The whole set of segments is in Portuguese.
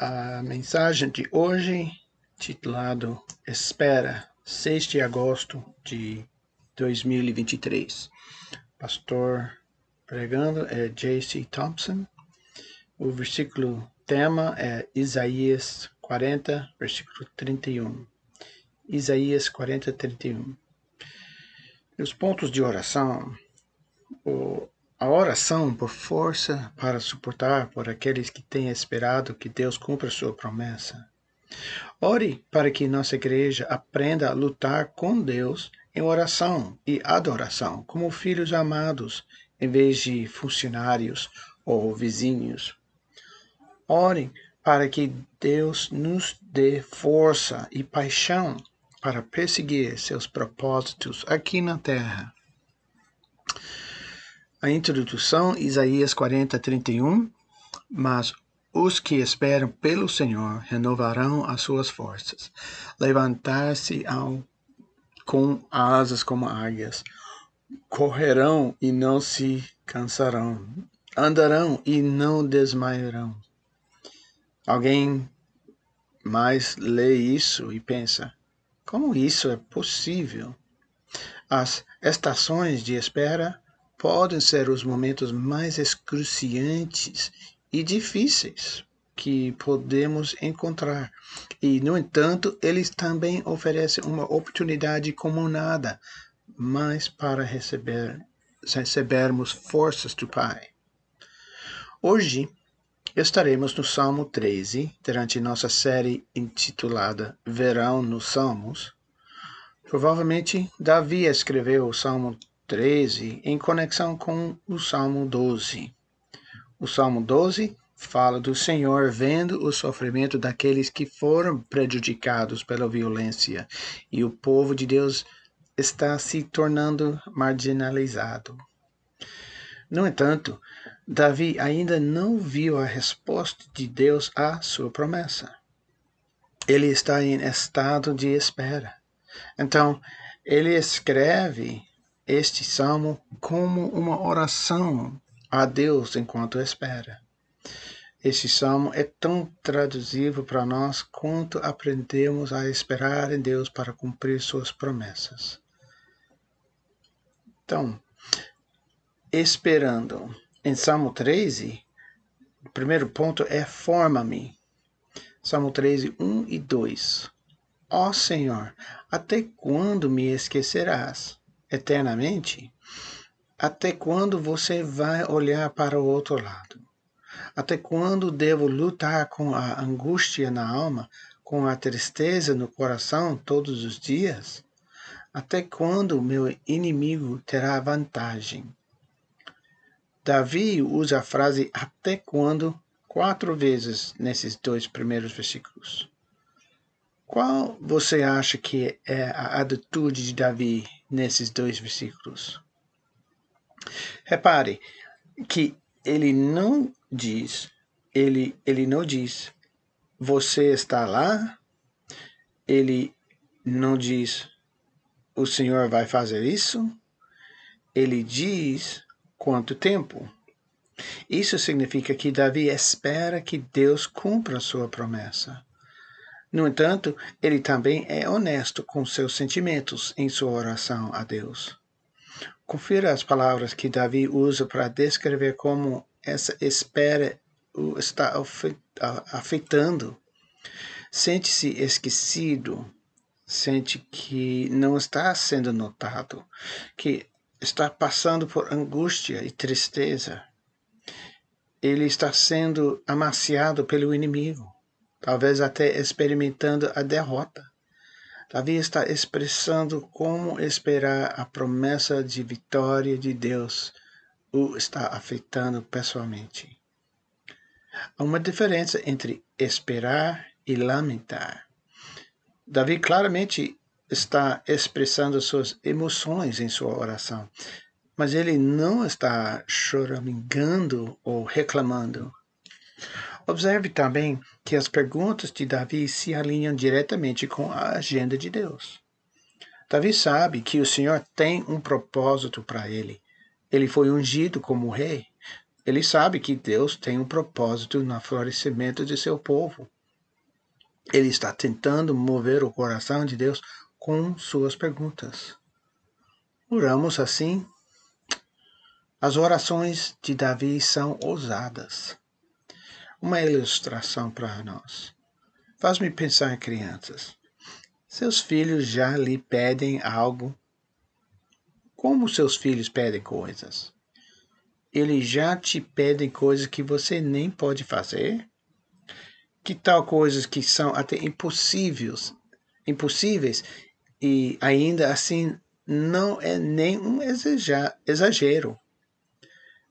a mensagem de hoje, titulado Espera, 6 de agosto de 2023. Pastor pregando é J.C. Thompson. O versículo tema é Isaías 40, versículo 31. Isaías 40, 31. Os pontos de oração. O, a oração por força para suportar por aqueles que têm esperado que Deus cumpra sua promessa. Ore para que nossa igreja aprenda a lutar com Deus em oração e adoração, como filhos amados, em vez de funcionários ou vizinhos. Ore para que Deus nos dê força e paixão para perseguir seus propósitos aqui na terra. A introdução, Isaías 40, 31. Mas os que esperam pelo Senhor renovarão as suas forças, levantar-se com asas como águias, correrão e não se cansarão, andarão e não desmaiarão. Alguém mais lê isso e pensa: como isso é possível? As estações de espera podem ser os momentos mais excruciantes e difíceis que podemos encontrar. E, no entanto, eles também oferecem uma oportunidade como nada, mais para receber, recebermos forças do Pai. Hoje estaremos no Salmo 13, durante nossa série intitulada Verão nos Salmos. Provavelmente Davi escreveu o Salmo 13 em conexão com o Salmo 12. O Salmo 12 fala do Senhor vendo o sofrimento daqueles que foram prejudicados pela violência e o povo de Deus está se tornando marginalizado. No entanto, Davi ainda não viu a resposta de Deus à sua promessa. Ele está em estado de espera. Então, ele escreve este salmo como uma oração a Deus enquanto espera. Este salmo é tão traduzível para nós quanto aprendemos a esperar em Deus para cumprir suas promessas. Então, esperando. Em Salmo 13, o primeiro ponto é forma-me. Salmo 13, 1 e 2. Ó Senhor, até quando me esquecerás? Eternamente? Até quando você vai olhar para o outro lado? Até quando devo lutar com a angústia na alma, com a tristeza no coração todos os dias? Até quando meu inimigo terá vantagem? Davi usa a frase até quando quatro vezes nesses dois primeiros versículos. Qual você acha que é a atitude de Davi nesses dois versículos. Repare que ele não diz, ele, ele não diz, você está lá, ele não diz, o Senhor vai fazer isso, ele diz quanto tempo. Isso significa que Davi espera que Deus cumpra a sua promessa. No entanto, ele também é honesto com seus sentimentos em sua oração a Deus. Confira as palavras que Davi usa para descrever como essa espera o está afetando. Sente-se esquecido, sente que não está sendo notado, que está passando por angústia e tristeza. Ele está sendo amaciado pelo inimigo talvez até experimentando a derrota. Davi está expressando como esperar a promessa de vitória de Deus o está afetando pessoalmente. Há uma diferença entre esperar e lamentar. Davi claramente está expressando suas emoções em sua oração, mas ele não está choramingando ou reclamando. Observe também que as perguntas de Davi se alinham diretamente com a agenda de Deus. Davi sabe que o Senhor tem um propósito para ele. Ele foi ungido como rei. Ele sabe que Deus tem um propósito no florescimento de seu povo. Ele está tentando mover o coração de Deus com suas perguntas. Oramos assim. As orações de Davi são ousadas. Uma ilustração para nós. Faz-me pensar em crianças. Seus filhos já lhe pedem algo? Como seus filhos pedem coisas? Eles já te pedem coisas que você nem pode fazer? Que tal coisas que são até impossíveis, impossíveis e ainda assim não é nenhum exagero.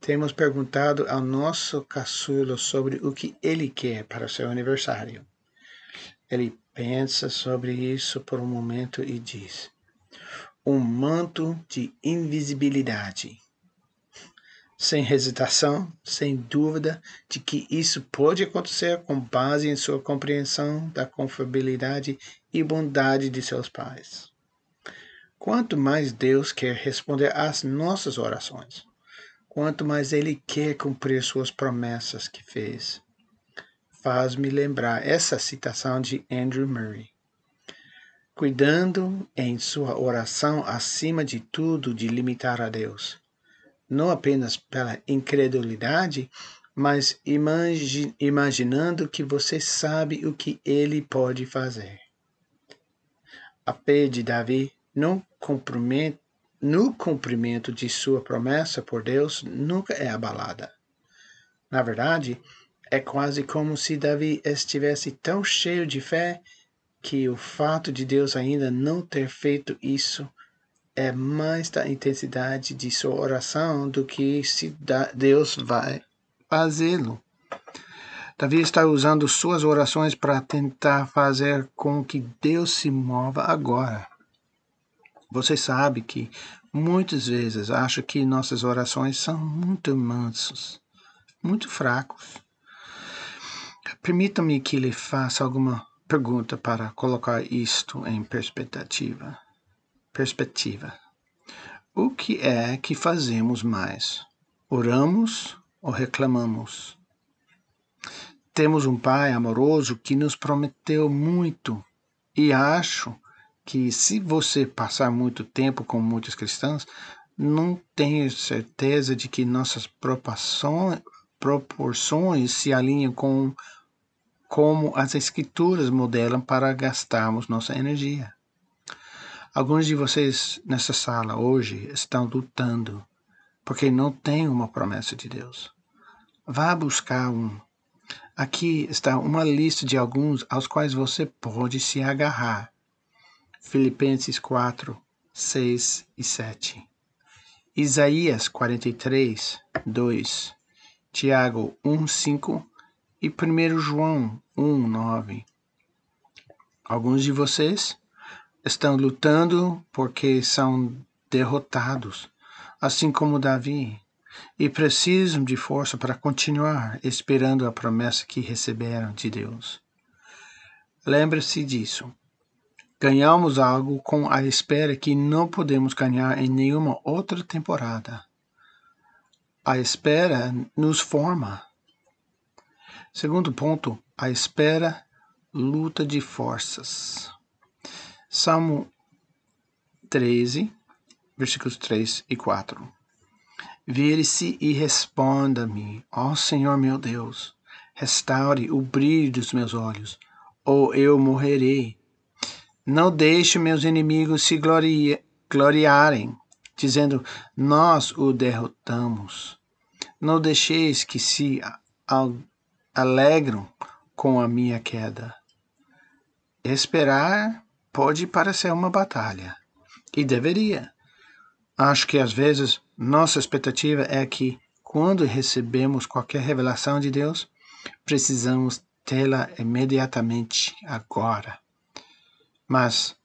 Temos perguntado ao nosso caçulo sobre o que ele quer para seu aniversário. Ele pensa sobre isso por um momento e diz: um manto de invisibilidade. Sem hesitação, sem dúvida de que isso pode acontecer com base em sua compreensão da confiabilidade e bondade de seus pais. Quanto mais Deus quer responder às nossas orações, quanto mais Ele quer cumprir suas promessas que fez. Faz-me lembrar essa citação de Andrew Murray. Cuidando em sua oração acima de tudo de limitar a Deus, não apenas pela incredulidade, mas imagi imaginando que você sabe o que ele pode fazer. A fé de Davi não no cumprimento de sua promessa por Deus nunca é abalada. Na verdade, é quase como se Davi estivesse tão cheio de fé que o fato de Deus ainda não ter feito isso é mais da intensidade de sua oração do que se Deus vai fazê-lo. Davi está usando suas orações para tentar fazer com que Deus se mova agora. Você sabe que muitas vezes acho que nossas orações são muito mansos, muito fracos. Permita-me que lhe faça alguma pergunta para colocar isto em perspectiva. Perspectiva. O que é que fazemos mais? Oramos ou reclamamos? Temos um Pai amoroso que nos prometeu muito e acho que se você passar muito tempo com muitos cristãos, não tenho certeza de que nossas proporções se alinham com como as escrituras modelam para gastarmos nossa energia. Alguns de vocês nessa sala hoje estão lutando porque não têm uma promessa de Deus. Vá buscar um. Aqui está uma lista de alguns aos quais você pode se agarrar Filipenses 4, 6 e 7. Isaías 43, 2. Tiago 1, 5 e 1 João 1, 9. Alguns de vocês estão lutando porque são derrotados, assim como Davi, e precisam de força para continuar esperando a promessa que receberam de Deus. Lembre-se disso. Ganhamos algo com a espera que não podemos ganhar em nenhuma outra temporada. A espera nos forma. Segundo ponto, a espera luta de forças. Salmo 13, versículos 3 e 4. Vire-se e responda-me, ó Senhor meu Deus, restaure o brilho dos meus olhos, ou eu morrerei não deixe meus inimigos se gloriarem, dizendo: Nós o derrotamos. Não deixeis que se alegram com a minha queda. Esperar pode parecer uma batalha, e deveria. Acho que às vezes nossa expectativa é que, quando recebemos qualquer revelação de Deus, precisamos tê-la imediatamente, agora. Mas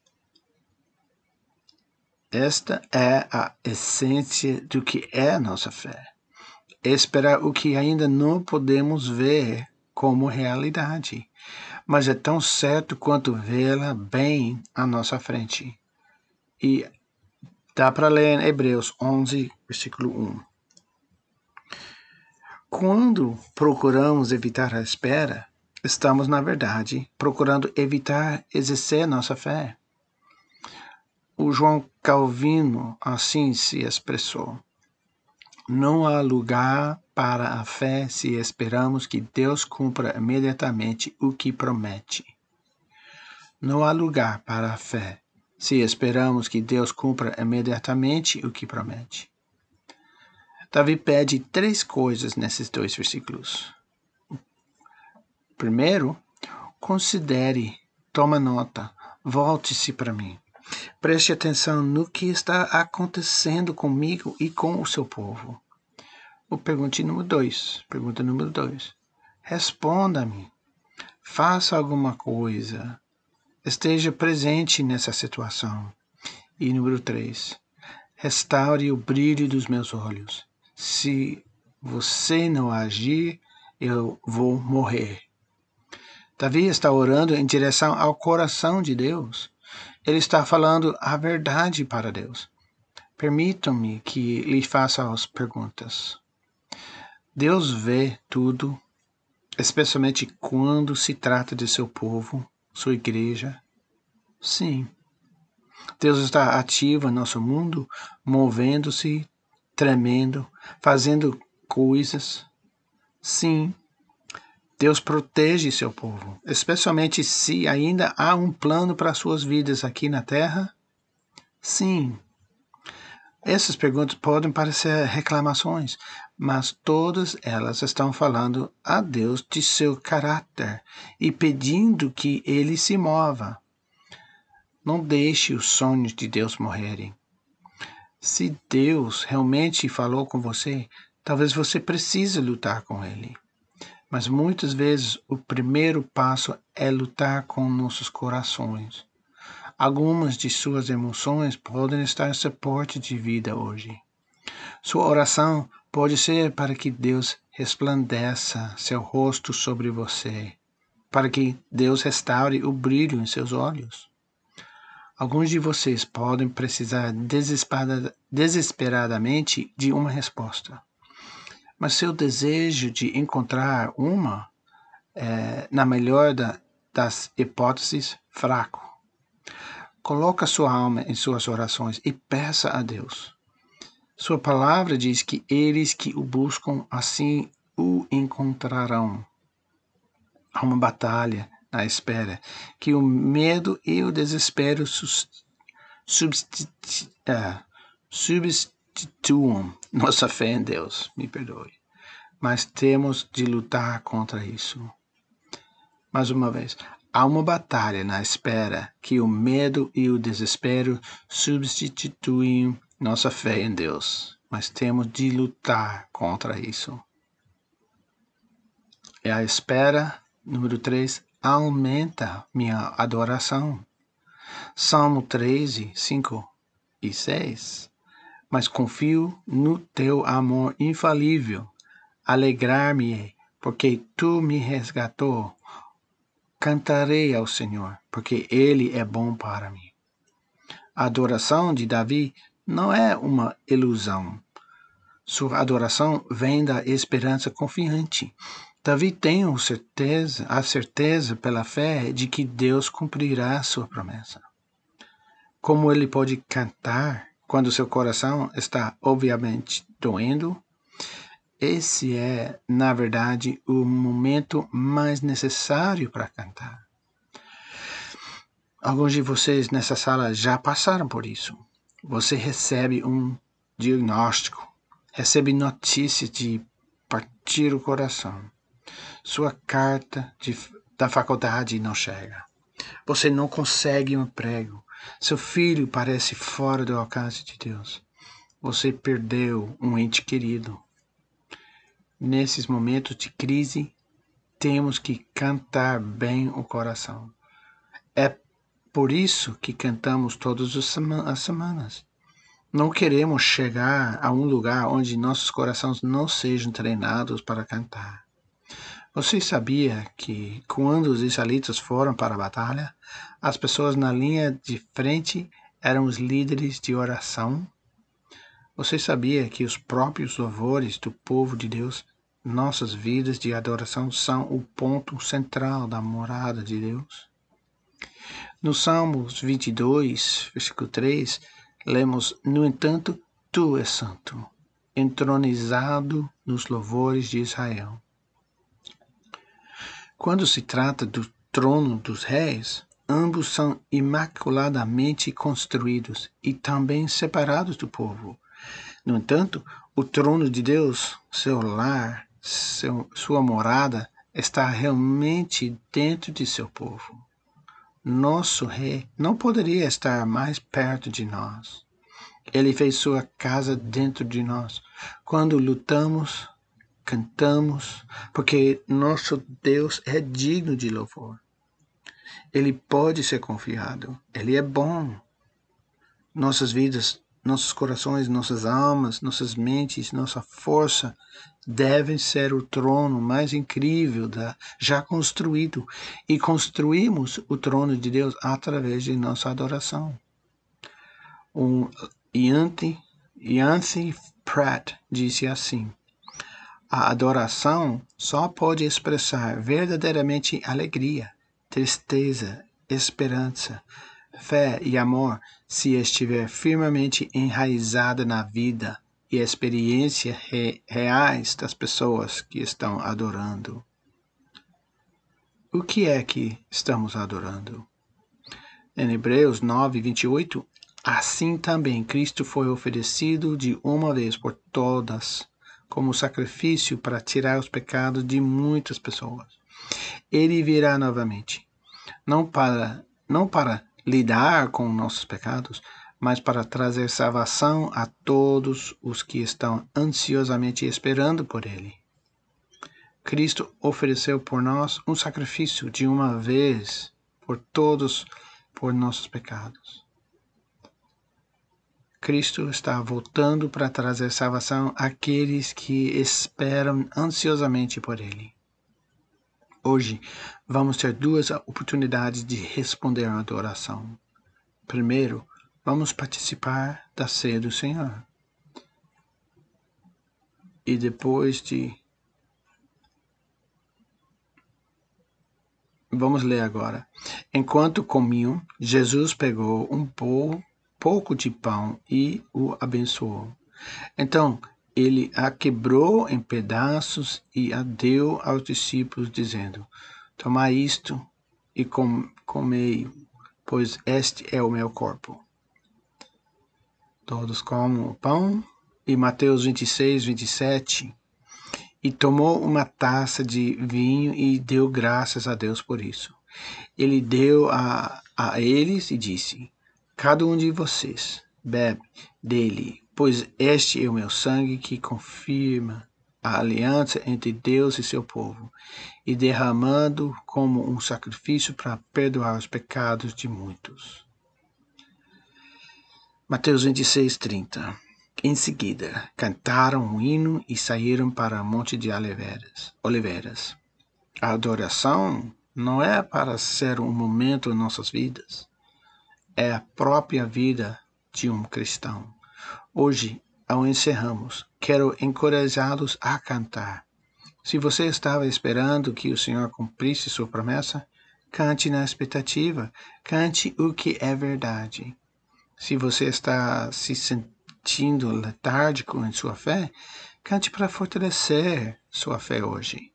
esta é a essência do que é nossa fé. Esperar o que ainda não podemos ver como realidade, mas é tão certo quanto vê-la bem à nossa frente. E dá para ler em Hebreus 11, versículo 1. Quando procuramos evitar a espera, estamos, na verdade, procurando evitar exercer nossa fé. O João Calvino assim se expressou: Não há lugar para a fé se esperamos que Deus cumpra imediatamente o que promete. Não há lugar para a fé se esperamos que Deus cumpra imediatamente o que promete. Davi pede três coisas nesses dois versículos. Primeiro, considere, toma nota, volte-se para mim. Preste atenção no que está acontecendo comigo e com o seu povo. O pergunte número dois. Pergunta número dois. Responda-me. Faça alguma coisa. Esteja presente nessa situação. E número três. Restaure o brilho dos meus olhos. Se você não agir, eu vou morrer. Davi está orando em direção ao coração de Deus. Ele está falando a verdade para Deus. Permitam-me que lhe faça as perguntas. Deus vê tudo, especialmente quando se trata de seu povo, sua igreja? Sim. Deus está ativo em nosso mundo, movendo-se, tremendo, fazendo coisas. Sim, Deus protege seu povo, especialmente se ainda há um plano para suas vidas aqui na terra? Sim. Essas perguntas podem parecer reclamações, mas todas elas estão falando a Deus de seu caráter e pedindo que ele se mova. Não deixe os sonhos de Deus morrerem. Se Deus realmente falou com você, talvez você precise lutar com Ele. Mas muitas vezes o primeiro passo é lutar com nossos corações. Algumas de suas emoções podem estar suporte de vida hoje. Sua oração pode ser para que Deus resplandeça seu rosto sobre você, para que Deus restaure o brilho em seus olhos. Alguns de vocês podem precisar desesperadamente de uma resposta. Mas seu desejo de encontrar uma, é, na melhor da, das hipóteses, fraco. Coloque sua alma em suas orações e peça a Deus. Sua palavra diz que eles que o buscam assim o encontrarão. Há uma batalha à espera, que o medo e o desespero é, substituam nossa fé em Deus, me perdoe. Mas temos de lutar contra isso. Mais uma vez, há uma batalha na espera que o medo e o desespero substituem nossa fé em Deus. Mas temos de lutar contra isso. É a espera, número 3, aumenta minha adoração. Salmo 13, 5 e 6. Mas confio no teu amor infalível. Alegrar-me, porque tu me resgatou. Cantarei ao Senhor, porque ele é bom para mim. A adoração de Davi não é uma ilusão. Sua adoração vem da esperança confiante Davi tem a certeza, a certeza pela fé de que Deus cumprirá sua promessa. Como ele pode cantar quando seu coração está obviamente doendo? Esse é, na verdade, o momento mais necessário para cantar. Alguns de vocês nessa sala já passaram por isso. Você recebe um diagnóstico, recebe notícias de partir o coração sua carta de, da faculdade não chega. Você não consegue um emprego. Seu filho parece fora do alcance de Deus. Você perdeu um ente querido. Nesses momentos de crise, temos que cantar bem o coração. É por isso que cantamos todas as semanas. Não queremos chegar a um lugar onde nossos corações não sejam treinados para cantar. Você sabia que quando os israelitas foram para a batalha, as pessoas na linha de frente eram os líderes de oração? Você sabia que os próprios louvores do povo de Deus nossas vidas de adoração são o ponto central da morada de Deus? No Salmos 22, versículo 3, lemos: No entanto, tu és santo, entronizado nos louvores de Israel. Quando se trata do trono dos reis, ambos são imaculadamente construídos e também separados do povo. No entanto, o trono de Deus, seu lar, seu, sua morada, está realmente dentro de seu povo. Nosso rei não poderia estar mais perto de nós. Ele fez sua casa dentro de nós. Quando lutamos, cantamos, porque nosso Deus é digno de louvor. Ele pode ser confiado. Ele é bom. Nossas vidas, nossos corações, nossas almas, nossas mentes, nossa força devem ser o trono mais incrível da, já construído. E construímos o trono de Deus através de nossa adoração. Um, Yancey Pratt disse assim: A adoração só pode expressar verdadeiramente alegria tristeza, esperança, fé e amor se estiver firmemente enraizada na vida e experiência re reais das pessoas que estão adorando. O que é que estamos adorando? Em Hebreus 9, 28, assim também Cristo foi oferecido de uma vez por todas como sacrifício para tirar os pecados de muitas pessoas. Ele virá novamente não para, não para lidar com nossos pecados, mas para trazer salvação a todos os que estão ansiosamente esperando por Ele. Cristo ofereceu por nós um sacrifício de uma vez por todos por nossos pecados. Cristo está voltando para trazer salvação àqueles que esperam ansiosamente por Ele. Hoje vamos ter duas oportunidades de responder à adoração. Primeiro, vamos participar da ceia do Senhor. E depois de. Vamos ler agora. Enquanto comiam, Jesus pegou um pouco de pão e o abençoou. Então ele a quebrou em pedaços e a deu aos discípulos, dizendo: Tomai isto e com, comei, pois este é o meu corpo. Todos comem o pão. E Mateus 26, 27. E tomou uma taça de vinho e deu graças a Deus por isso. Ele deu a, a eles e disse: Cada um de vocês bebe dele, pois este é o meu sangue que confirma a aliança entre Deus e seu povo, e derramando como um sacrifício para perdoar os pecados de muitos. Mateus 26, 30 Em seguida, cantaram um hino e saíram para o Monte de Oliveiras. A adoração não é para ser um momento em nossas vidas, é a própria vida de um cristão. Hoje, ao encerramos, quero encorajá-los a cantar. Se você estava esperando que o Senhor cumprisse sua promessa, cante na expectativa, cante o que é verdade. Se você está se sentindo letárgico em sua fé, cante para fortalecer sua fé hoje.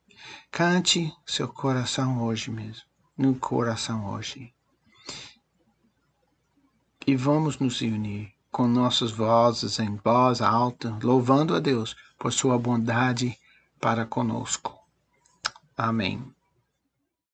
Cante seu coração hoje mesmo, no coração hoje. E vamos nos unir com nossas vozes em voz alta, louvando a Deus por sua bondade para conosco. Amém.